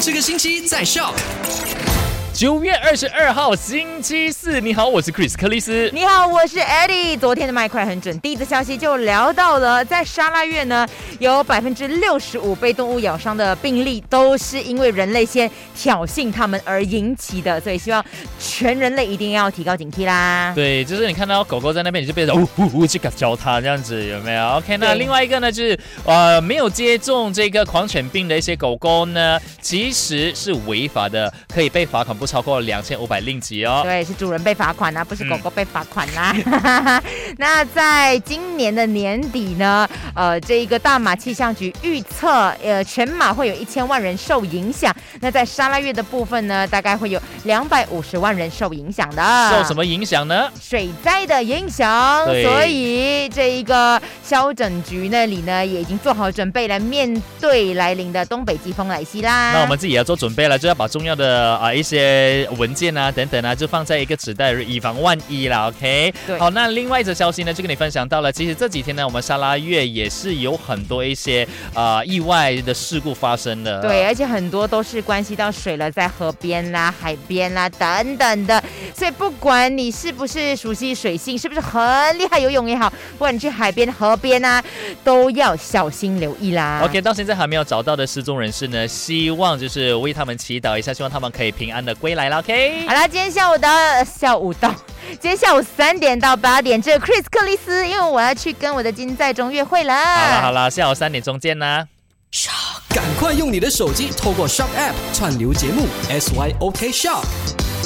这个星期在 Shock。九月二十二号星期四，你好，我是 Chris 克里斯。你好，我是 Eddie。昨天的麦快很准，第一则消息就聊到了，在沙拉越呢，有百分之六十五被动物咬伤的病例都是因为人类先挑衅它们而引起的，所以希望全人类一定要提高警惕啦。对，就是你看到狗狗在那边，你就变成呜呜呜去教它这样子，有没有？OK，那另外一个呢，就是呃没有接种这个狂犬病的一些狗狗呢，其实是违法的，可以被罚款不超过两千五百令吉哦。对，是主人被罚款啊、不是嗯狗狗被罚款啦。那在今年的年底呢，呃，这一个大马气象局预测，呃，全马会有一千万人受影响。那在沙拉月的部分呢，大概会有两百五十万人受影响的。受什么影响呢？水灾的影响，所以这一个消整局那里呢，也已经做好准备来面对来临的东北季风来袭啦。那我们自己也要做准备了，就要把重要的啊、一些文件啊等等啊，就放在一个纸袋，以防万一啦。OK，对好，那另外一则消息呢，就跟你分享到了，其实这几天呢，我们沙拉月也是有很多一些啊、意外的事故发生的。对，而且很多都是关系到水了，在河边啦、海边啦等等的，所以不管你是不是熟悉水性，是不是很厉害游泳也好，不管你去海边、河边啊，都要小心留意啦。OK，到现在还没有找到的失踪人士呢，希望就是为他们祈祷一下，希望他们可以平安的归来了。OK，好啦，今天下午的下午到，今天下午三点到八点，这个 Chris 克里斯，因为我要去跟我的金在中约会了。好了好了，下午三点钟见啦。赶快用你的手机透过 Shock App 串流节目 SYOK Shock。